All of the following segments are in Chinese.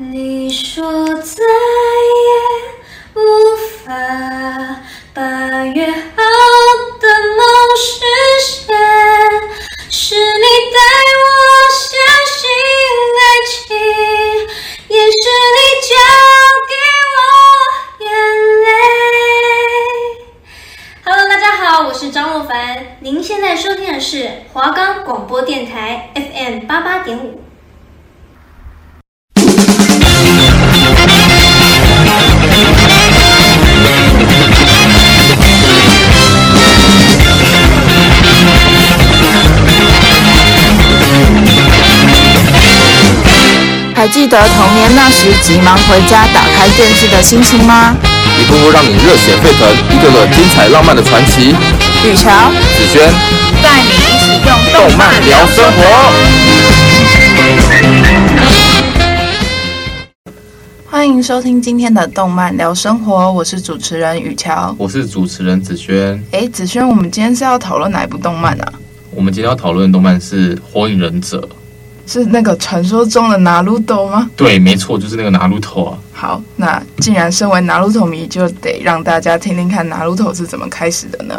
你说再也无法得童年那时急忙回家打开电视的心情吗？一部部让你热血沸腾，一个个精彩浪漫的传奇。雨乔、子轩带你一起用动漫聊生活。欢迎收听今天的动漫聊生活，我是主持人雨乔，我是主持人子轩。哎，子轩，我们今天是要讨论哪一部动漫啊？我们今天要讨论的动漫是《火影忍者》。是那个传说中的拿鲁斗吗？对，没错，就是那个拿鲁斗啊。好，那既然身为拿鲁斗迷，就得让大家听听看拿鲁斗是怎么开始的呢？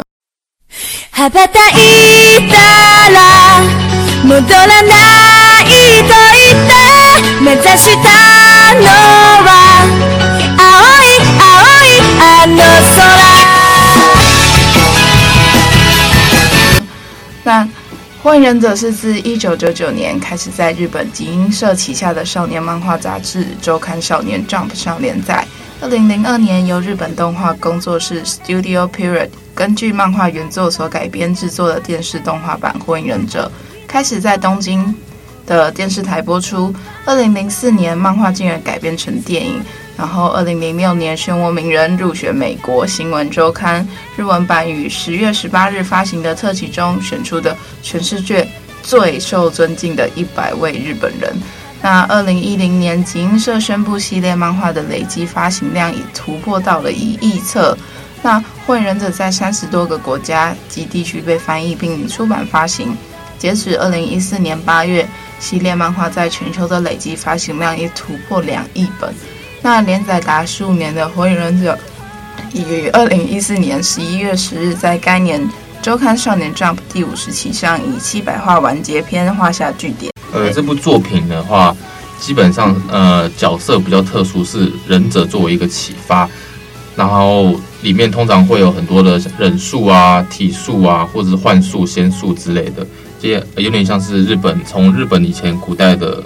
那。《火影忍者》是自一九九九年开始在日本集英社旗下的少年漫画杂志周刊《少年 Jump》上连载。二零零二年，由日本动画工作室 Studio Period 根据漫画原作所改编制作的电视动画版《火影忍者》开始在东京的电视台播出。二零零四年，漫画竟然改编成电影。然后，二零零六年，漩涡鸣人入选美国新闻周刊日文版于十月十八日发行的特辑中选出的全世界最受尊敬的一百位日本人。那二零一零年，集英社宣布系列漫画的累计发行量已突破到了一亿册。那《火影忍者》在三十多个国家及地区被翻译并出版发行。截止二零一四年八月，系列漫画在全球的累计发行量已突破两亿本。那连载达十五年的《火影忍者》已于二零一四年十一月十日在该年周刊《少年 Jump》第五十期上以七百话完结篇画下句点。呃，这部作品的话，基本上呃角色比较特殊，是忍者作为一个启发，然后里面通常会有很多的忍术啊、体术啊，或者是幻术、仙术之类的，这些有点像是日本从日本以前古代的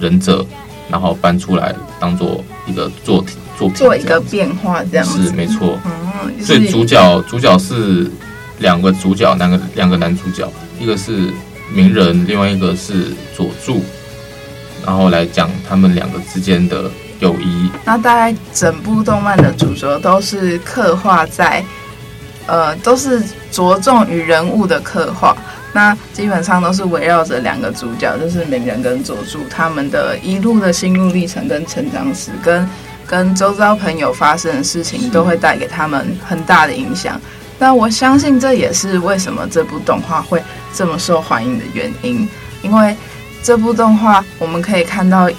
忍者。然后搬出来当做一个作品，作品做一个变化，这样子是没错。嗯，所以主角主角是两个主角，两个两个男主角，一个是鸣人，另外一个是佐助，然后来讲他们两个之间的友谊。那大概整部动漫的主轴都是刻画在，呃，都是着重于人物的刻画。那基本上都是围绕着两个主角，就是鸣人跟佐助他们的一路的心路历程跟成长史，跟跟周遭朋友发生的事情，都会带给他们很大的影响。那我相信这也是为什么这部动画会这么受欢迎的原因，因为这部动画我们可以看到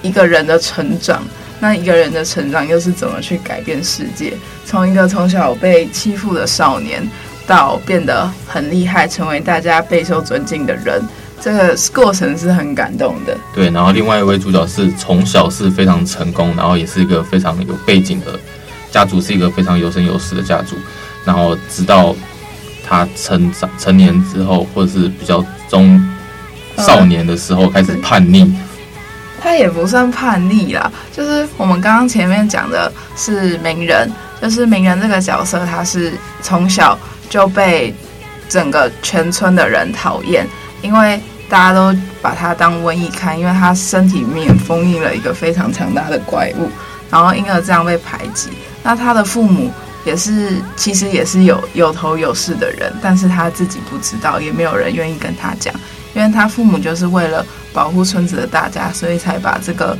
一个人的成长，那一个人的成长又是怎么去改变世界，从一个从小被欺负的少年。到变得很厉害，成为大家备受尊敬的人，这个过程是很感动的。对，然后另外一位主角是从小是非常成功，然后也是一个非常有背景的家族，是一个非常有声有势的家族。然后直到他成长成年之后，或者是比较中少年的时候，开始叛逆。他也不算叛逆啦，就是我们刚刚前面讲的是鸣人，就是鸣人这个角色，他是从小。就被整个全村的人讨厌，因为大家都把他当瘟疫看，因为他身体里面封印了一个非常强大的怪物，然后因而这样被排挤。那他的父母也是，其实也是有有头有势的人，但是他自己不知道，也没有人愿意跟他讲，因为他父母就是为了保护村子的大家，所以才把这个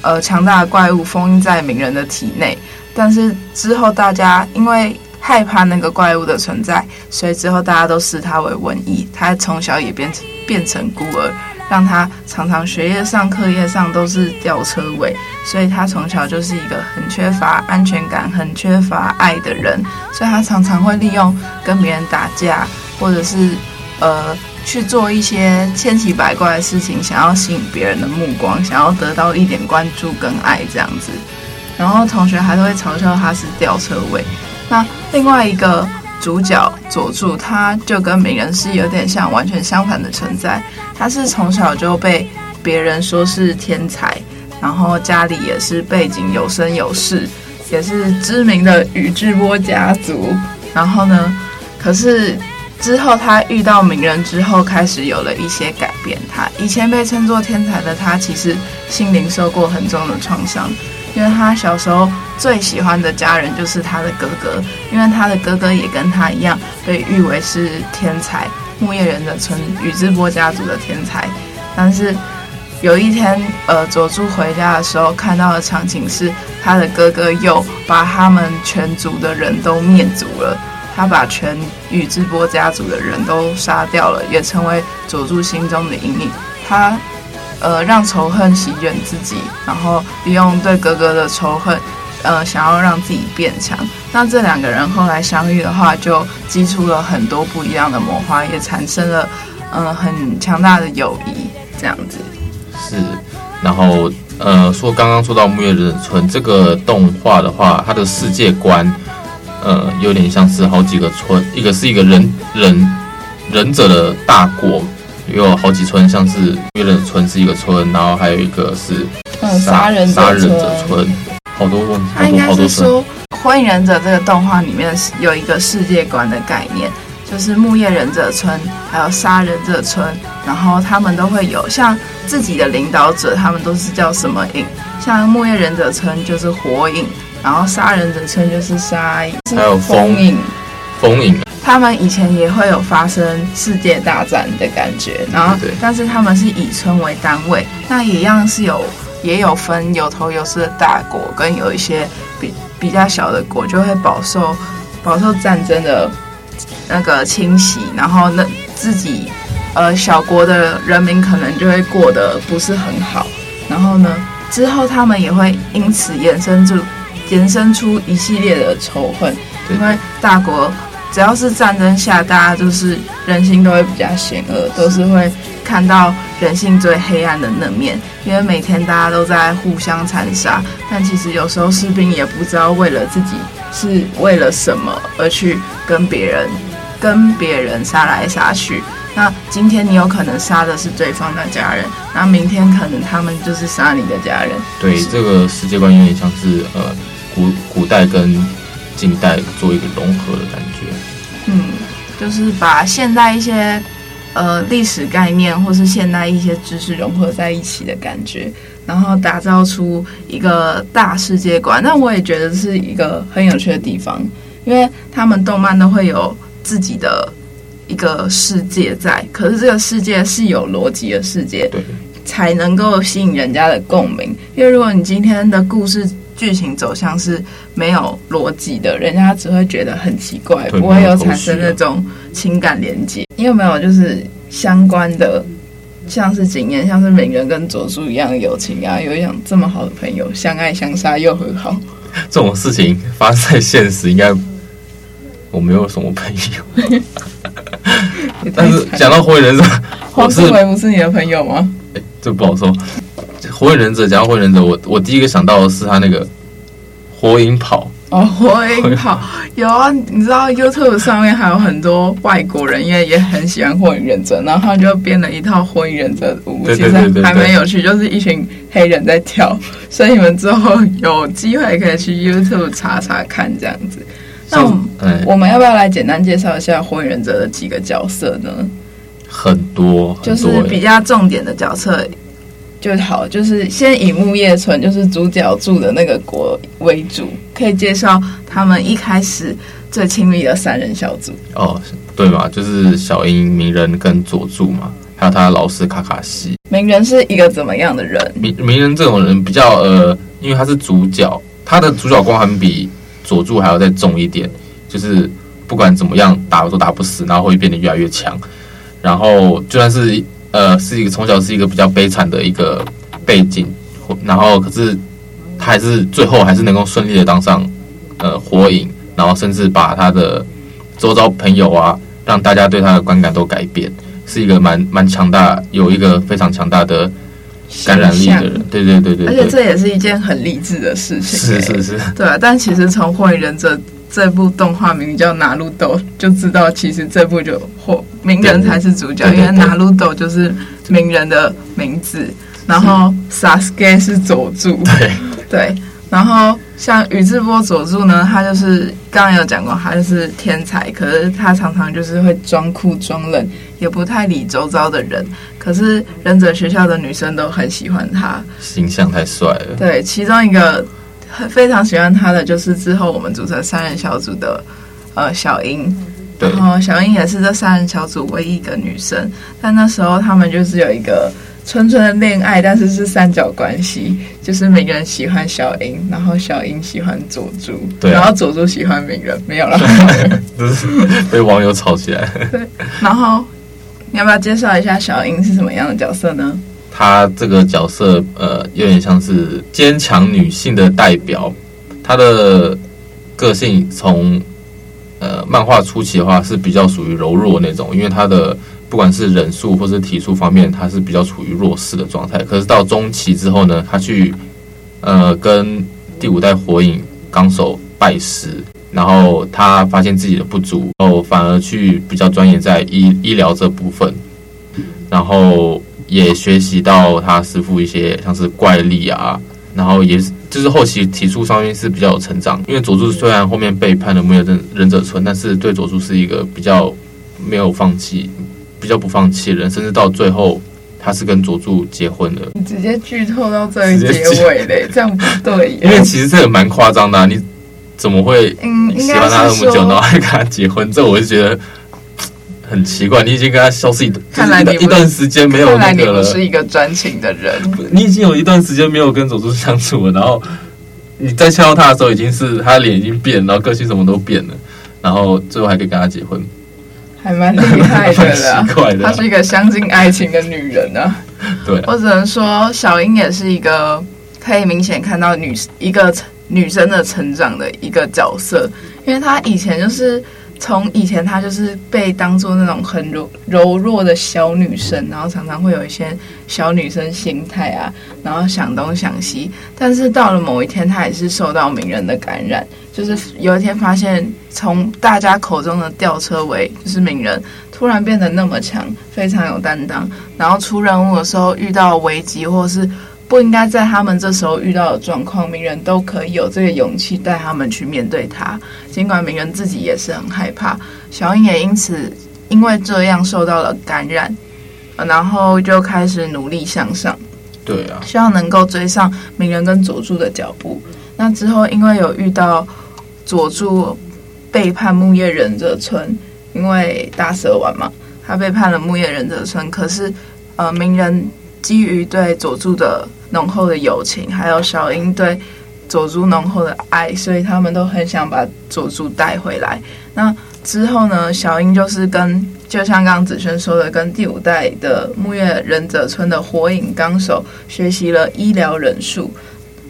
呃强大的怪物封印在鸣人的体内。但是之后大家因为害怕那个怪物的存在，所以之后大家都视他为瘟疫。他从小也变成变成孤儿，让他常常学业上、课业上都是吊车尾，所以他从小就是一个很缺乏安全感、很缺乏爱的人，所以他常常会利用跟别人打架，或者是呃去做一些千奇百怪的事情，想要吸引别人的目光，想要得到一点关注跟爱这样子。然后同学还都会嘲笑他是吊车尾。那另外一个。主角佐助，他就跟鸣人是有点像，完全相反的存在。他是从小就被别人说是天才，然后家里也是背景有声有势，也是知名的宇智波家族。然后呢，可是之后他遇到名人之后，开始有了一些改变。他以前被称作天才的他，其实心灵受过很重的创伤。因为他小时候最喜欢的家人就是他的哥哥，因为他的哥哥也跟他一样被誉为是天才，木叶忍者村宇智波家族的天才。但是有一天，呃，佐助回家的时候看到的场景是，他的哥哥又把他们全族的人都灭族了，他把全宇智波家族的人都杀掉了，也成为佐助心中的阴影。他。呃，让仇恨席卷自己，然后利用对哥哥的仇恨，呃，想要让自己变强。那这两个人后来相遇的话，就激出了很多不一样的魔法，也产生了呃很强大的友谊。这样子是。然后呃，说刚刚说到木叶忍村这个动画的话，它的世界观呃有点像是好几个村，一个是一个忍忍忍者的大国。有好几村，像是木叶忍村是一个村，然后还有一个是杀人杀人者村，好多问题。他应该是说，《火影忍者》这个动画里面有一个世界观的概念，就是木叶忍者村还有杀人者村，然后他们都会有像自己的领导者，他们都是叫什么影？像木叶忍者村就是火影，然后杀人者村就是杀，还有封印，封印。他们以前也会有发生世界大战的感觉，然后，但是他们是以村为单位，那也一样是有也有分有头有势的大国，跟有一些比比较小的国就会饱受饱受战争的那个侵袭，然后那自己呃小国的人民可能就会过得不是很好，然后呢之后他们也会因此衍生出延伸出一系列的仇恨，因为大国。只要是战争下，大家就是人心都会比较险恶，都是会看到人性最黑暗的那面。因为每天大家都在互相残杀，但其实有时候士兵也不知道为了自己是为了什么而去跟别人跟别人杀来杀去。那今天你有可能杀的是对方的家人，那明天可能他们就是杀你的家人。对，这个世界观有点像是呃古古代跟近代做一个融合的感觉。嗯，就是把现代一些呃历史概念或是现代一些知识融合在一起的感觉，然后打造出一个大世界观。那我也觉得是一个很有趣的地方，因为他们动漫都会有自己的一个世界在，可是这个世界是有逻辑的世界，对，才能够吸引人家的共鸣。因为如果你今天的故事，剧情走向是没有逻辑的，人家只会觉得很奇怪，不会有产生那种情感连接。你有没有就是相关的，像是经验，像是鸣人跟佐助一样的友情啊？有一样这么好的朋友，相爱相杀又和好，这种事情发生在现实，应该我没有什么朋友。但是讲到火影忍者，黄世维不是你的朋友吗？欸、这不好说。火影忍者，讲到火影忍者，我我第一个想到的是他那个火影跑哦，火影跑有啊，你知道 YouTube 上面还有很多外国人，因为也很喜欢火影忍者，然后他就编了一套火影忍者的舞，其实还蛮有趣，就是一群黑人在跳，所以你们之后有机会可以去 YouTube 查查看这样子。那我们，嗯，我们要不要来简单介绍一下火影忍者的几个角色呢？很多，很多就是比较重点的角色。就好，就是先以木叶村，就是主角住的那个国为主，可以介绍他们一开始最亲密的三人小组。哦，对嘛，就是小樱、鸣人跟佐助嘛，还有他的老师卡卡西。鸣人是一个怎么样的人？鸣鸣人这种人比较呃，因为他是主角，他的主角光环比佐助还要再重一点，就是不管怎么样打都打不死，然后会变得越来越强，然后就算是。呃是一个从小是一个比较悲惨的一个背景，然后可是他还是最后还是能够顺利的当上呃火影，然后甚至把他的周遭朋友啊，让大家对他的观感都改变，是一个蛮蛮强大，有一个非常强大的感染力的人。对对对对，对，而且这也是一件很励志的事情。是是是，对啊。但其实从《火影忍者》这部动画名叫《拿鲁斗》，就知道其实这部就火鸣人才是主角，因为拿鲁斗就是鸣人的名字，然后 Sasuke 是佐助。对对。然后像宇智波佐助呢，他就是刚刚有讲过，他就是天才，可是他常常就是会装酷装冷，也不太理周遭的人。可是忍者学校的女生都很喜欢他，形象太帅了。对，其中一个非常喜欢他的就是之后我们组成三人小组的呃小英，然后小英也是这三人小组唯一一个女生，但那时候他们就是有一个。纯纯的恋爱，但是是三角关系，就是每个人喜欢小英，然后小英喜欢佐助，对啊，然后佐助喜欢鸣人，没有了，就 是被网友吵起来。对，然后你要不要介绍一下小英是什么样的角色呢？她这个角色，呃，有点像是坚强女性的代表。她的个性从呃漫画初期的话是比较属于柔弱那种，因为她的。不管是忍术或是体术方面，她是比较处于弱势的状态。可是到中期之后呢，她去呃跟第五代火影纲手拜师，然后他发现自己的不足，然后反而去比较专业在医医疗这部分，然后也学习到他师傅一些像是怪力啊，然后也是就是后期体术上面是比较有成长。因为佐助虽然后面背叛了木叶忍忍者村，但是对佐助是一个比较没有放弃。比较不放弃的人，甚至到最后，他是跟佐助结婚的。你直接剧透到这里结尾嘞，这样不对。因为其实这个蛮夸张的、啊，你怎么会喜欢他那么久，然后还跟他结婚？这我就觉得很奇怪。你已经跟他消失一段，看来你一段时间没有那个了。你不是一个专情的人，你已经有一段时间没有跟佐助相处了，然后你再见到他的时候，已经是他脸已经变，然后个性什么都变了，然后最后还可以跟他结婚。还蛮厉害的啦，的她是一个相信爱情的女人啊。对啊，我只能说小樱也是一个可以明显看到女一个女生的成长的一个角色，因为她以前就是。从以前，她就是被当做那种很柔柔弱的小女生，然后常常会有一些小女生心态啊，然后想东想西。但是到了某一天，她也是受到鸣人的感染，就是有一天发现，从大家口中的吊车尾就是鸣人，突然变得那么强，非常有担当。然后出任务的时候遇到危机，或是。不应该在他们这时候遇到的状况，鸣人都可以有这个勇气带他们去面对他。尽管鸣人自己也是很害怕，小樱也因此因为这样受到了感染，然后就开始努力向上。对啊，希望能够追上鸣人跟佐助的脚步。那之后，因为有遇到佐助背叛木叶忍者村，因为大蛇丸嘛，他背叛了木叶忍者村。可是，呃，鸣人基于对佐助的浓厚的友情，还有小樱对佐助浓厚的爱，所以他们都很想把佐助带回来。那之后呢，小樱就是跟就像刚子轩说的，跟第五代的木叶忍者村的火影纲手学习了医疗忍术，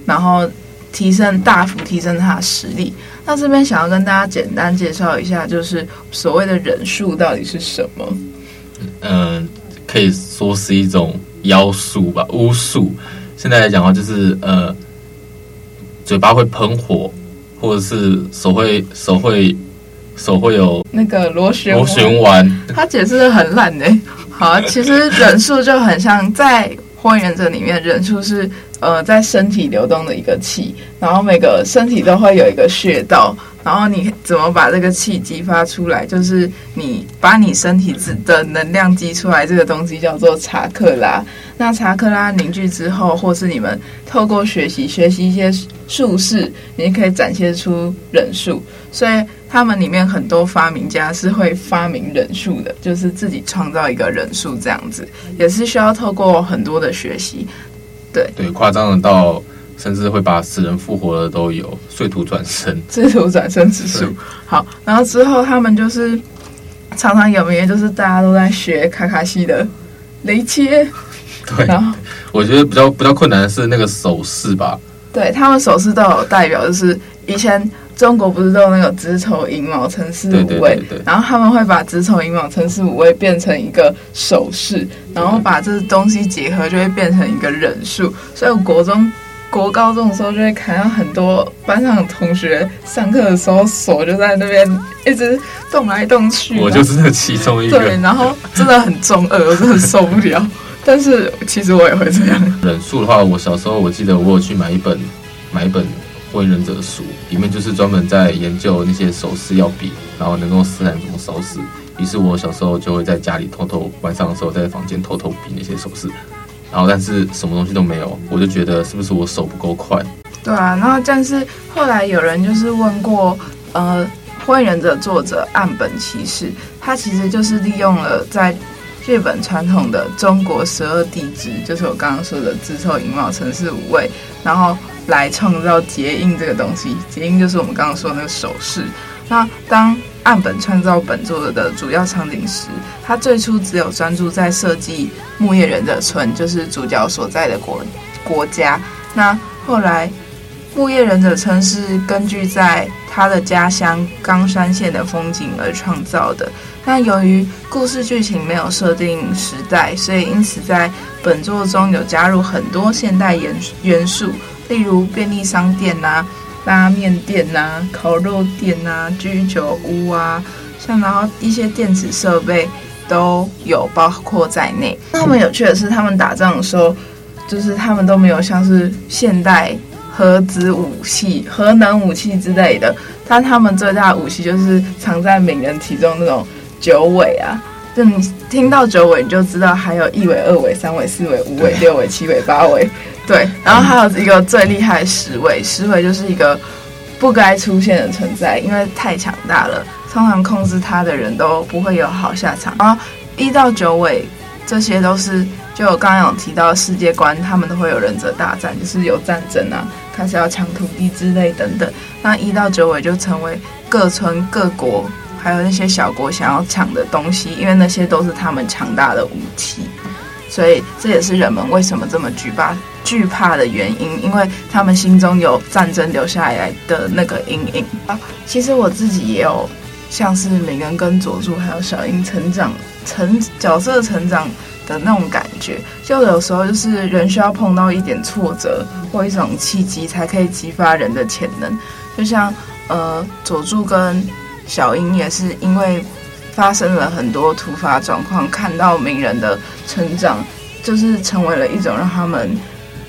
然后提升大幅提升他的实力。那这边想要跟大家简单介绍一下，就是所谓的忍术到底是什么？嗯、可以说是一种妖术吧，巫术。现在来讲的话，就是呃，嘴巴会喷火，或者是手会手会手会有那个螺旋螺旋丸。他解释的很烂呢。好啊，其实忍术就很像在火影忍者里面，忍术是呃在身体流动的一个气，然后每个身体都会有一个穴道。然后你怎么把这个气激发出来？就是你把你身体的能量激出来，这个东西叫做查克拉。那查克拉凝聚之后，或是你们透过学习学习一些术式，你可以展现出忍术。所以他们里面很多发明家是会发明忍术的，就是自己创造一个忍术这样子，也是需要透过很多的学习。对对，夸张的到。甚至会把死人复活的都有，碎土转生，碎土转生之术。好，然后之后他们就是常常有名，就是大家都在学卡卡西的雷切。对，然后我觉得比较比较困难的是那个手势吧。对，他们手势都有代表，就是以前中国不是都有那个子丑寅卯辰巳午未，然后他们会把子丑寅卯辰巳午未变成一个手势，然后把这东西结合就会变成一个人数。所以我国中、国高中的时候就会看到很多班上的同学上课的时候手就在那边一直动来动去。我就是那其中一个。对，然后真的很中二，我真的受不了。但是其实我也会这样。忍术的话，我小时候我记得我有去买一本买一本火影忍者的书，里面就是专门在研究那些手势要比，然后能够施展怎么手势。于是我小时候就会在家里偷偷晚上的时候在房间偷偷比那些手势，然后但是什么东西都没有，我就觉得是不是我手不够快？对啊，然后但是后来有人就是问过，呃，火影忍者作者岸本齐士，他其实就是利用了在。日本传统的中国十二地支，就是我刚刚说的子丑寅卯辰巳午未，然后来创造结印这个东西。结印就是我们刚刚说那个手势。那当岸本创造本作的主要场景时，他最初只有专注在设计木叶忍者村，就是主角所在的国国家。那后来木叶忍者村是根据在他的家乡冈山县的风景而创造的。那由于故事剧情没有设定时代，所以因此在本作中有加入很多现代元元素，例如便利商店呐、拉面店呐、烤肉店呐、居酒屋啊，像然后一些电子设备都有包括在内。那么有趣的是，他们打仗的时候，就是他们都没有像是现代核子武器、核能武器之类的，但他们最大的武器就是藏在名人体中那种。九尾啊，就你听到九尾，你就知道还有一尾、二尾、三尾、四尾、五尾、六尾、七尾、八尾，对。然后还有一个最厉害的十尾，十尾就是一个不该出现的存在，因为太强大了，通常控制它的人都不会有好下场。然后一到九尾，这些都是就我刚刚有提到的世界观，他们都会有忍者大战，就是有战争啊，开始要抢土地之类等等。那一到九尾就成为各村各国。还有那些小国想要抢的东西，因为那些都是他们强大的武器，所以这也是人们为什么这么惧怕惧怕的原因，因为他们心中有战争留下来的那个阴影啊。其实我自己也有像是鸣人跟佐助还有小樱成长成角色成长的那种感觉，就有时候就是人需要碰到一点挫折或一种契机，才可以激发人的潜能。就像呃佐助跟小樱也是因为发生了很多突发状况，看到鸣人的成长，就是成为了一种让他们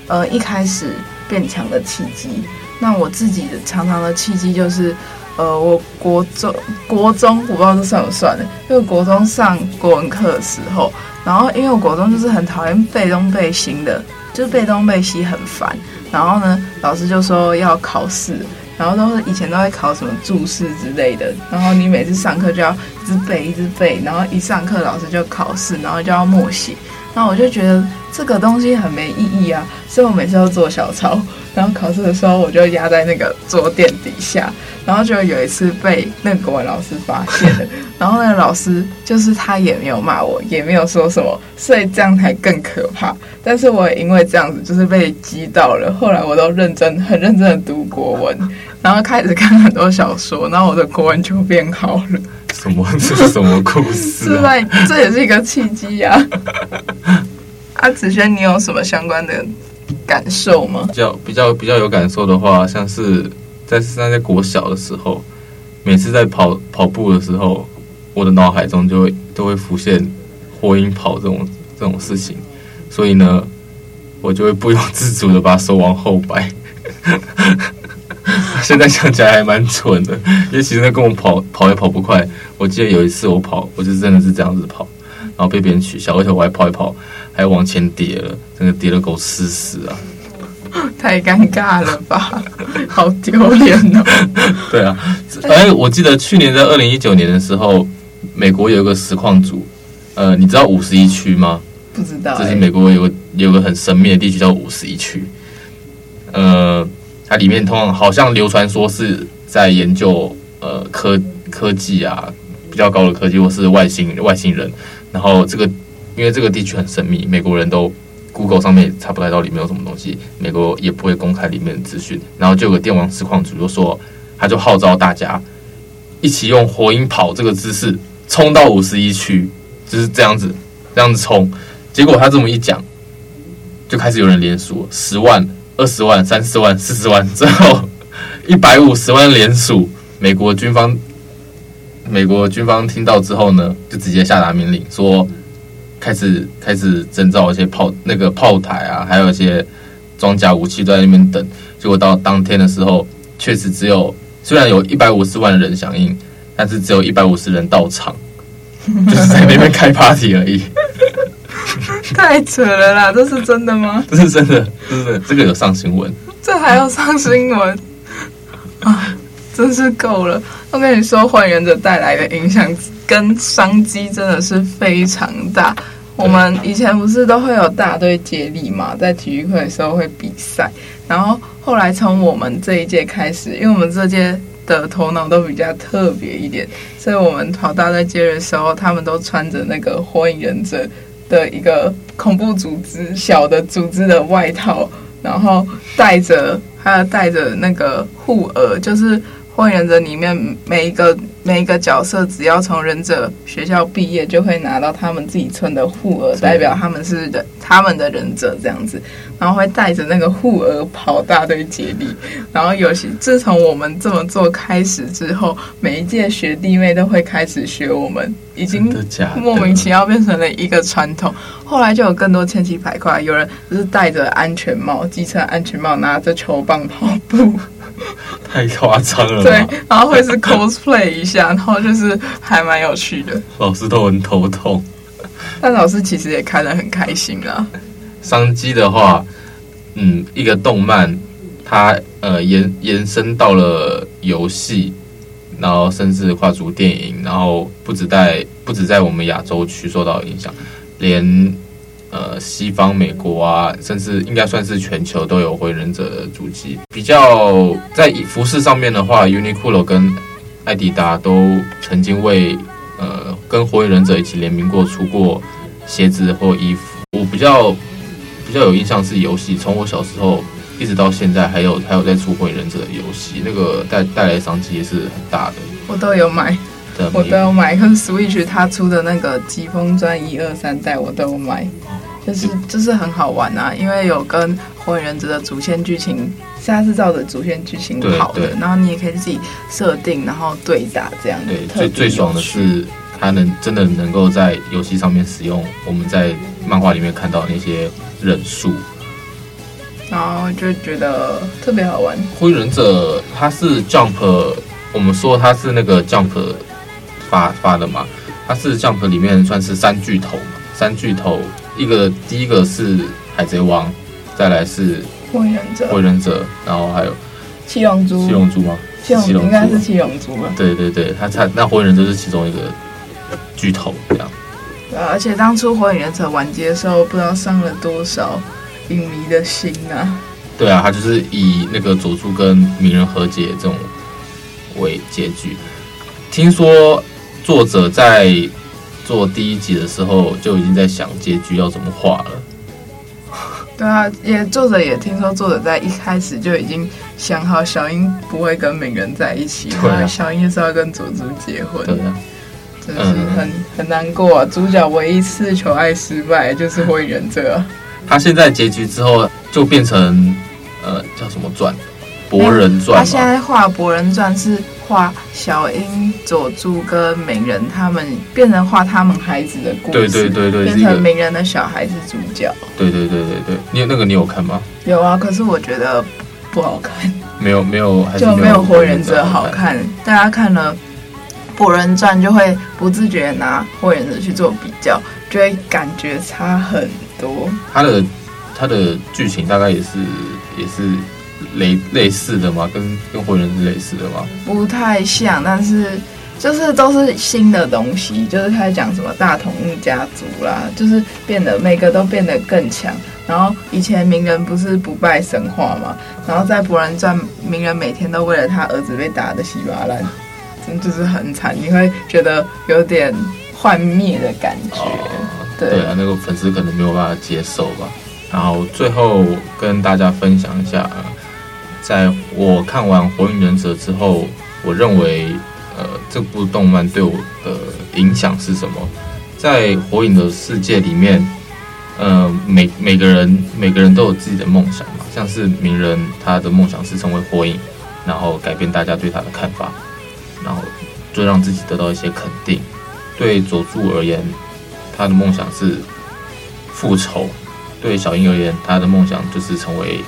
呃一开始变强的契机。那我自己常常的契机就是，呃，我国中国中我不知道这算不算的，因为国中上国文课的时候，然后因为我国中就是很讨厌背东背西的，就是背东背西很烦，然后呢，老师就说要考试。然后都是以前都会考什么注释之类的，然后你每次上课就要一直背一直背，然后一上课老师就考试，然后就要默写，然后我就觉得这个东西很没意义啊，所以我每次都做小抄，然后考试的时候我就压在那个桌垫底下，然后就有一次被那个国文老师发现了，然后那个老师就是他也没有骂我，也没有说什么，所以这样才更可怕。但是我也因为这样子就是被激到了，后来我都认真很认真的读国文。然后开始看很多小说，然后我的国文就变好了。什么？这是什么故事啊？是在，这也是一个契机呀。啊，子轩，你有什么相关的感受吗？比较比较比较有感受的话，像是在在在国小的时候，每次在跑跑步的时候，我的脑海中就会都会浮现火影跑这种这种事情，所以呢，我就会不由自主的把手往后摆。现在想起来还蛮蠢的，因为其实那跟我跑跑也跑不快。我记得有一次我跑，我就真的是这样子跑，然后被别人取笑，而且我还跑一跑，还往前跌了，真的跌了狗吃屎啊！太尴尬了吧，好丢脸哦。对啊，哎，我记得去年在二零一九年的时候，美国有一个实况组，呃，你知道五十一区吗？不知道、欸，就是美国有个有个很神秘的地区叫五十一区，呃。它里面通常好像流传说是在研究呃科科技啊，比较高的科技或是外星外星人，然后这个因为这个地区很神秘，美国人都 Google 上面也查不太到里面有什么东西，美国也不会公开里面的资讯。然后就有个电网实况主就说，他就号召大家一起用火影跑这个姿势冲到五十一区，就是这样子这样子冲。结果他这么一讲，就开始有人连署，十万、二十万、三十万、四十万，最后一百五十万连署。美国军方，美国军方听到之后呢，就直接下达命令，说开始开始征召一些炮那个炮台啊，还有一些装甲武器都在那边等。结果到当天的时候，确实只有虽然有一百五十万人响应，但是只有一百五十人到场，就是在那边开 party 而已。太扯了啦！这是真的吗？这是真的，真的，这个有上新闻。这还要上新闻啊！真是够了！我跟你说，还原者带来的影响跟商机真的是非常大。我们以前不是都会有大队接力嘛，在体育课的时候会比赛。然后后来从我们这一届开始，因为我们这届的头脑都比较特别一点，所以我们跑大队接力的时候，他们都穿着那个火影忍者。的一个恐怖组织小的组织的外套，然后带着还有带着那个护额，就是火影忍者里面每一个每一个角色，只要从忍者学校毕业，就会拿到他们自己村的护额，代表他们是忍他们的忍者这样子，然后会带着那个护额跑大队接力，然后有些自从我们这么做开始之后，每一届学弟妹都会开始学我们。已经莫名其妙变成了一个传统，后来就有更多千奇百怪，有人就是戴着安全帽，机车安全帽，拿着球棒跑步，太夸张了。对，然后会是 cosplay 一下，然后就是还蛮有趣的。老师都很头痛，但老师其实也看得很开心啊。商机的话，嗯，一个动漫，它呃延延伸到了游戏。然后甚至跨足电影，然后不止在不止在我们亚洲区受到影响，连呃西方美国啊，甚至应该算是全球都有火影忍者的足迹。比较在服饰上面的话，Uniqlo 跟爱迪达都曾经为呃跟火影忍者一起联名过出过鞋子或衣服。我比较比较有印象是游戏，从我小时候。一直到现在还有还有在出火影忍者的游戏，那个带带来商机也是很大的。我都有买，我都有买。跟 Switch 他出的那个疾风传一二三代我都有买，就是就是很好玩啊，因为有跟火影忍者的主线剧情，它是照着主线剧情跑的，然后你也可以自己设定，然后对打这样。对，最最爽的是它能真的能够在游戏上面使用我们在漫画里面看到的那些忍术。然后就觉得特别好玩。火影忍者它是 Jump，我们说它是那个 Jump 发发的嘛，它是 Jump 里面算是三巨头嘛。三巨头，一个第一个是海贼王，再来是火影忍者，火影忍者，然后还有七龙珠，七龙珠吗？七龙珠应该是七龙珠吧？对对对，他他那火影忍者是其中一个巨头这样。对啊，而且当初火影忍者完结的时候，不知道伤了多少。影迷的心啊，对啊，他就是以那个佐助跟鸣人和解这种为结局。听说作者在做第一集的时候就已经在想结局要怎么画了。对啊，也作者也听说作者在一开始就已经想好小樱不会跟鸣人在一起，对啊，小樱就是要跟佐助结婚。对啊，真的是很、嗯、很难过啊！主角唯一次求爱失败就是火影忍者、啊。他现在结局之后就变成，呃，叫什么传？博人传。他现在画博人传是画小樱、佐助跟鸣人他们，变成画他们孩子的故事。对对对对，变成鸣人的小孩子主角。对对对对对，你有那个你有看吗？有啊，可是我觉得不好看。没有没有，还是就没有火影忍者好看。大家看了博人传就会不自觉拿火影忍者去做比较，就会感觉差很多。他的他的剧情大概也是也是类类似的吗？跟跟火影是类似的吗？不太像，但是就是都是新的东西，就是开始讲什么大同一家族啦，就是变得每个都变得更强。然后以前鸣人不是不败神话嘛，然后在博人传，鸣人每天都为了他儿子被打的稀巴烂，真就是很惨，你会觉得有点幻灭的感觉。对啊，那个粉丝可能没有办法接受吧。然后最后跟大家分享一下，在我看完《火影忍者》之后，我认为呃这部动漫对我的影响是什么？在火影的世界里面，呃每每个人每个人都有自己的梦想嘛，像是鸣人他的梦想是成为火影，然后改变大家对他的看法，然后就让自己得到一些肯定。对佐助而言，他的梦想是复仇。对小樱而言，他的梦想就是成为，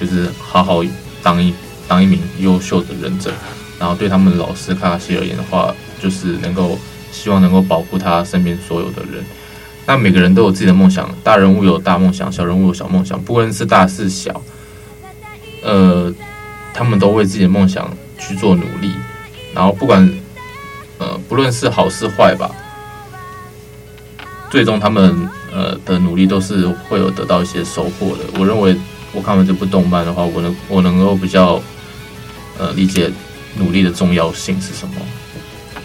就是好好当一当一名优秀的忍者。然后对他们老师卡卡西而言的话，就是能够希望能够保护他身边所有的人。那每个人都有自己的梦想，大人物有大梦想，小人物有小梦想，不论是大是小，呃，他们都为自己的梦想去做努力。然后不管呃不论是好是坏吧，最终他们。呃的努力都是会有得到一些收获的。我认为我看完这部动漫的话，我能我能够比较呃理解努力的重要性是什么。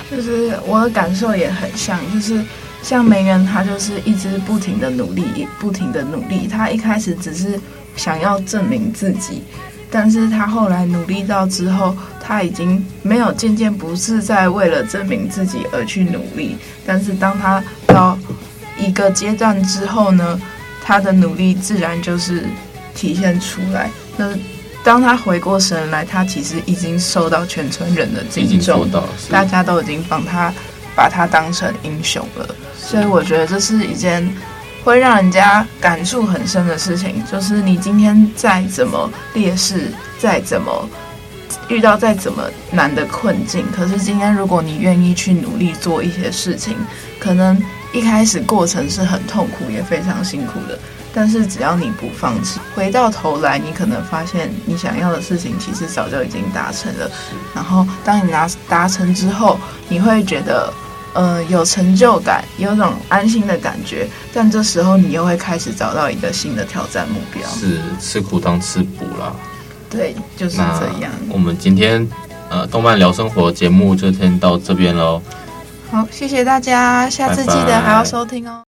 就是我的感受也很像，就是像梅园他就是一直不停的努力，不停的努力。他一开始只是想要证明自己，但是他后来努力到之后，他已经没有渐渐不是在为了证明自己而去努力。但是当他到一个阶段之后呢，他的努力自然就是体现出来。那当他回过神来，他其实已经受到全村人的敬重，大家都已经帮他把他当成英雄了。所以我觉得这是一件会让人家感触很深的事情。就是你今天再怎么劣势，再怎么遇到再怎么难的困境，可是今天如果你愿意去努力做一些事情，可能。一开始过程是很痛苦，也非常辛苦的，但是只要你不放弃，回到头来，你可能发现你想要的事情其实早就已经达成了。然后当你拿达成之后，你会觉得，呃，有成就感，有种安心的感觉。但这时候你又会开始找到一个新的挑战目标。是吃苦当吃补啦。对，就是这样。我们今天呃，动漫聊生活节目就先到这边喽。好，谢谢大家，下次记得还要收听哦。